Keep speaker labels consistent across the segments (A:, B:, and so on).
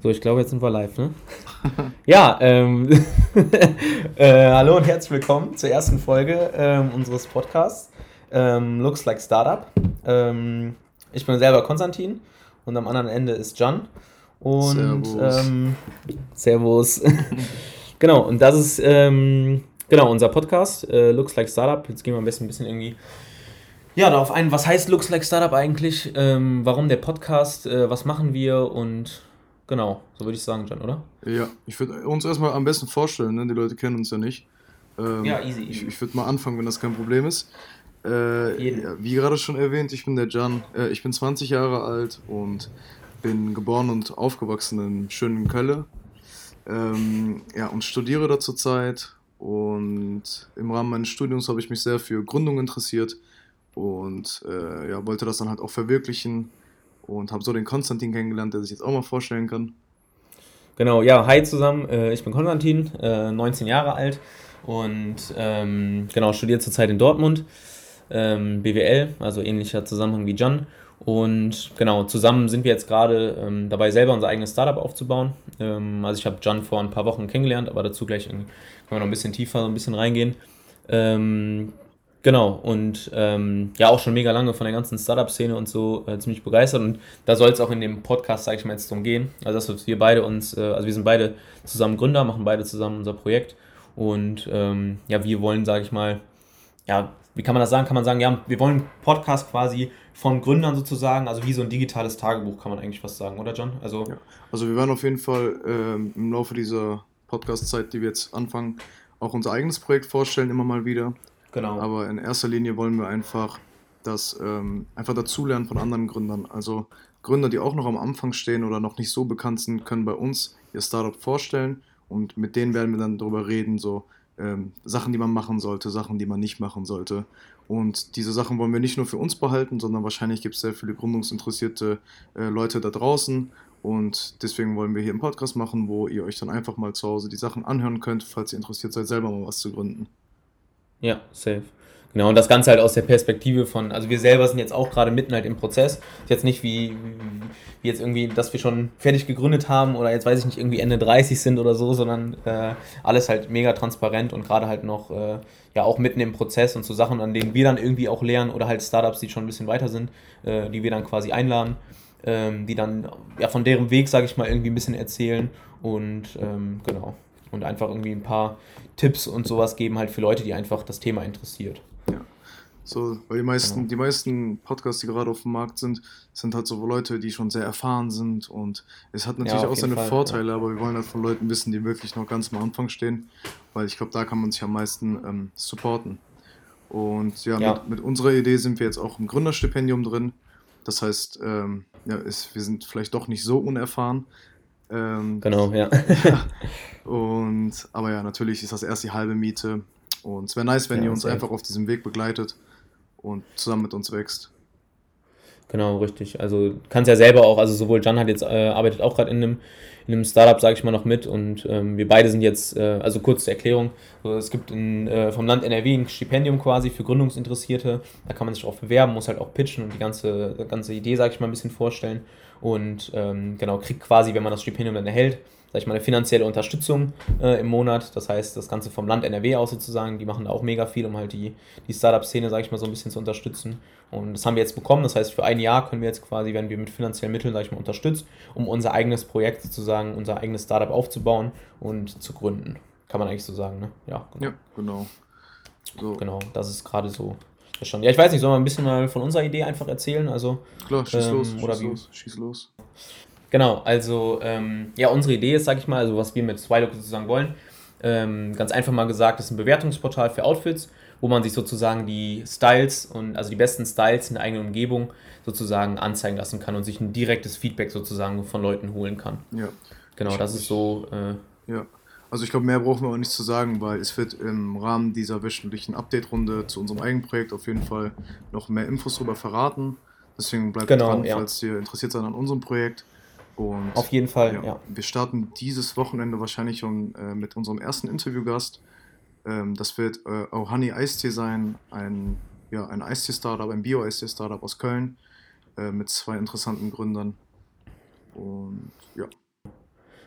A: So, ich glaube, jetzt sind wir live, ne? ja, ähm, äh, hallo und herzlich willkommen zur ersten Folge ähm, unseres Podcasts ähm, Looks Like Startup. Ähm, ich bin selber Konstantin und am anderen Ende ist Jan. Und Servus. Ähm, servus. genau, und das ist ähm, genau unser Podcast äh, Looks Like Startup. Jetzt gehen wir am besten ein bisschen irgendwie ja, darauf ein, was heißt Looks Like Startup eigentlich? Ähm, warum der Podcast? Äh, was machen wir? Und Genau, so würde ich sagen, Jan, oder?
B: Ja, ich würde uns erstmal am besten vorstellen, ne? die Leute kennen uns ja nicht. Ähm, ja, easy. easy. Ich, ich würde mal anfangen, wenn das kein Problem ist. Äh, ja, wie gerade schon erwähnt, ich bin der Jan, äh, ich bin 20 Jahre alt und bin geboren und aufgewachsen in schönen Kölle. Ähm, ja, und studiere da zurzeit. Und im Rahmen meines Studiums habe ich mich sehr für Gründung interessiert und äh, ja, wollte das dann halt auch verwirklichen und habe so den Konstantin kennengelernt, der sich jetzt auch mal vorstellen kann.
A: Genau, ja, hi zusammen, äh, ich bin Konstantin, 19 äh, Jahre alt und ähm, genau, studiere zurzeit in Dortmund, ähm, BWL, also ähnlicher Zusammenhang wie Jan. Und genau, zusammen sind wir jetzt gerade ähm, dabei, selber unser eigenes Startup aufzubauen. Ähm, also ich habe Jan vor ein paar Wochen kennengelernt, aber dazu gleich können wir noch ein bisschen tiefer, ein bisschen reingehen. Genau, und ähm, ja, auch schon mega lange von der ganzen Startup-Szene und so äh, ziemlich begeistert. Und da soll es auch in dem Podcast, sage ich mal, jetzt drum gehen. Also, dass wir beide uns, äh, also wir sind beide zusammen Gründer, machen beide zusammen unser Projekt. Und ähm, ja, wir wollen, sage ich mal, ja, wie kann man das sagen? Kann man sagen, ja, wir wollen Podcast quasi von Gründern sozusagen, also wie so ein digitales Tagebuch, kann man eigentlich fast sagen, oder John?
B: Also, ja. also wir werden auf jeden Fall ähm, im Laufe dieser Podcast-Zeit, die wir jetzt anfangen, auch unser eigenes Projekt vorstellen, immer mal wieder. Genau. Aber in erster Linie wollen wir einfach das ähm, einfach dazulernen von anderen Gründern. Also Gründer, die auch noch am Anfang stehen oder noch nicht so bekannt sind, können bei uns ihr Startup vorstellen und mit denen werden wir dann darüber reden, so ähm, Sachen, die man machen sollte, Sachen, die man nicht machen sollte. Und diese Sachen wollen wir nicht nur für uns behalten, sondern wahrscheinlich gibt es sehr viele gründungsinteressierte äh, Leute da draußen. Und deswegen wollen wir hier einen Podcast machen, wo ihr euch dann einfach mal zu Hause die Sachen anhören könnt, falls ihr interessiert seid, selber mal was zu gründen.
A: Ja, safe. Genau, und das Ganze halt aus der Perspektive von, also wir selber sind jetzt auch gerade mitten halt im Prozess. Ist jetzt nicht wie, wie jetzt irgendwie, dass wir schon fertig gegründet haben oder jetzt weiß ich nicht, irgendwie Ende 30 sind oder so, sondern äh, alles halt mega transparent und gerade halt noch, äh, ja, auch mitten im Prozess und so Sachen, an denen wir dann irgendwie auch lernen oder halt Startups, die schon ein bisschen weiter sind, äh, die wir dann quasi einladen, ähm, die dann ja von deren Weg, sage ich mal, irgendwie ein bisschen erzählen und ähm, genau und einfach irgendwie ein paar Tipps und sowas geben halt für Leute, die einfach das Thema interessiert.
B: Ja. So, weil die meisten, genau. die meisten Podcasts, die gerade auf dem Markt sind, sind halt so Leute, die schon sehr erfahren sind und es hat natürlich ja, auch seine Fall, Vorteile, aber wir wollen halt von Leuten wissen, die wirklich noch ganz am Anfang stehen, weil ich glaube, da kann man sich am meisten ähm, supporten. Und ja, ja. Mit, mit, unserer Idee sind wir jetzt auch im Gründerstipendium drin. Das heißt, ähm, ja, ist, wir sind vielleicht doch nicht so unerfahren, ähm, genau, ja. ja. Und, aber ja, natürlich ist das erst die halbe Miete. Und es wäre nice, wenn ja, ihr uns einfach auf diesem Weg begleitet und zusammen mit uns wächst.
A: Genau, richtig. Also kannst ja selber auch, also sowohl Jan hat jetzt, äh, arbeitet auch gerade in einem, in einem Startup, sage ich mal, noch mit und ähm, wir beide sind jetzt, äh, also kurze Erklärung, also es gibt in, äh, vom Land NRW ein Stipendium quasi für Gründungsinteressierte, da kann man sich auch bewerben, muss halt auch pitchen und die ganze, ganze Idee, sage ich mal, ein bisschen vorstellen. Und ähm, genau, kriegt quasi, wenn man das Stipendium dann erhält, sag ich mal, eine finanzielle Unterstützung äh, im Monat. Das heißt, das Ganze vom Land NRW aus sozusagen, die machen da auch mega viel, um halt die, die Startup-Szene, sag ich mal, so ein bisschen zu unterstützen. Und das haben wir jetzt bekommen. Das heißt, für ein Jahr können wir jetzt quasi, werden wir mit finanziellen Mitteln, sag ich mal, unterstützt, um unser eigenes Projekt sozusagen, unser eigenes Startup aufzubauen und zu gründen. Kann man eigentlich so sagen, ne? Ja,
B: genau. Ja, genau.
A: So. Genau, das ist gerade so Schon. Ja, ich weiß nicht, sollen wir ein bisschen mal von unserer Idee einfach erzählen? Also, Klar, schieß ähm, los, oder schieß wie? los, schieß los. Genau, also ähm, ja, unsere Idee ist, sag ich mal, also was wir mit Swilook sozusagen wollen, ähm, ganz einfach mal gesagt, ist ein Bewertungsportal für Outfits, wo man sich sozusagen die Styles und also die besten Styles in der eigenen Umgebung sozusagen anzeigen lassen kann und sich ein direktes Feedback sozusagen von Leuten holen kann. Ja. Genau, das ist so.
B: Äh, ja. Also ich glaube, mehr brauchen wir auch nicht zu sagen, weil es wird im Rahmen dieser wöchentlichen Update-Runde zu unserem eigenen Projekt auf jeden Fall noch mehr Infos darüber verraten. Deswegen bleibt genau, dran, ja. falls ihr interessiert seid an unserem Projekt. Und
A: auf jeden Fall, ja. ja.
B: Wir starten dieses Wochenende wahrscheinlich schon äh, mit unserem ersten Interviewgast. Ähm, das wird äh, Ohani Eistee sein, ein, ja, ein Eistee-Startup, ein Bio-Eistee-Startup aus Köln äh, mit zwei interessanten Gründern. Und ja.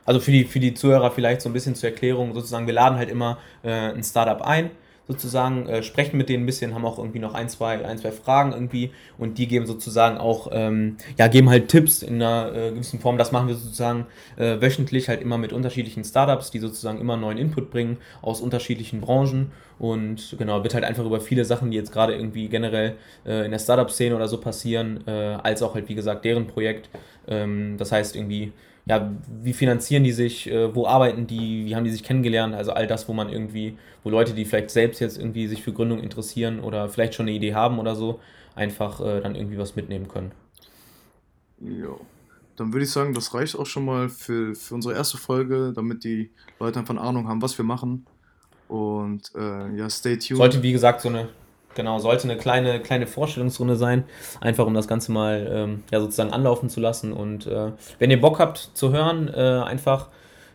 A: also für die, für die Zuhörer vielleicht so ein bisschen zur Erklärung, sozusagen, wir laden halt immer äh, ein Startup ein, sozusagen, äh, sprechen mit denen ein bisschen, haben auch irgendwie noch ein, zwei, ein, zwei Fragen irgendwie und die geben sozusagen auch, ähm, ja, geben halt Tipps in einer äh, gewissen Form. Das machen wir sozusagen äh, wöchentlich halt immer mit unterschiedlichen Startups, die sozusagen immer neuen Input bringen aus unterschiedlichen Branchen und genau, wird halt einfach über viele Sachen, die jetzt gerade irgendwie generell äh, in der Startup-Szene oder so passieren, äh, als auch halt, wie gesagt, deren Projekt. Ähm, das heißt irgendwie, ja, wie finanzieren die sich, äh, wo arbeiten die, wie haben die sich kennengelernt, also all das, wo man irgendwie, wo Leute, die vielleicht selbst jetzt irgendwie sich für Gründung interessieren oder vielleicht schon eine Idee haben oder so, einfach äh, dann irgendwie was mitnehmen können.
B: Ja, dann würde ich sagen, das reicht auch schon mal für, für unsere erste Folge, damit die Leute einfach eine Ahnung haben, was wir machen. Und äh, ja, stay tuned.
A: Sollte, wie gesagt, so eine Genau, sollte eine kleine, kleine Vorstellungsrunde sein, einfach um das Ganze mal ähm, ja, sozusagen anlaufen zu lassen. Und äh, wenn ihr Bock habt zu hören, äh, einfach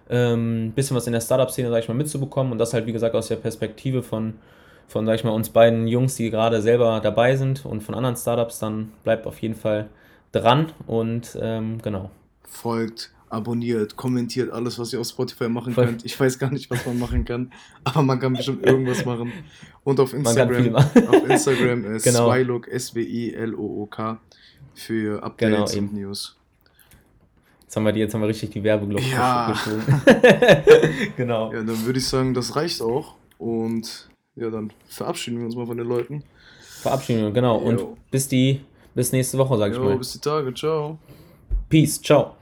A: ein ähm, bisschen was in der Startup-Szene, sag ich mal, mitzubekommen und das halt, wie gesagt, aus der Perspektive von, von, sag ich mal, uns beiden Jungs, die gerade selber dabei sind und von anderen Startups, dann bleibt auf jeden Fall dran und ähm, genau.
B: Folgt abonniert, kommentiert alles, was ihr auf Spotify machen Voll. könnt. Ich weiß gar nicht, was man machen kann, aber man kann bestimmt irgendwas machen. Und auf Instagram, auf Instagram ist genau. Swylook, S-W-I-L-O-O-K für Updates genau, und
A: News. Jetzt haben wir, die, jetzt haben wir richtig die Werbeglocke ja.
B: genau. Ja, dann würde ich sagen, das reicht auch. Und ja, dann verabschieden wir uns mal von den Leuten.
A: Verabschieden wir, genau. Und bis die, bis nächste Woche, sag ich mal.
B: Bis die Tage, ciao.
A: Peace, ciao.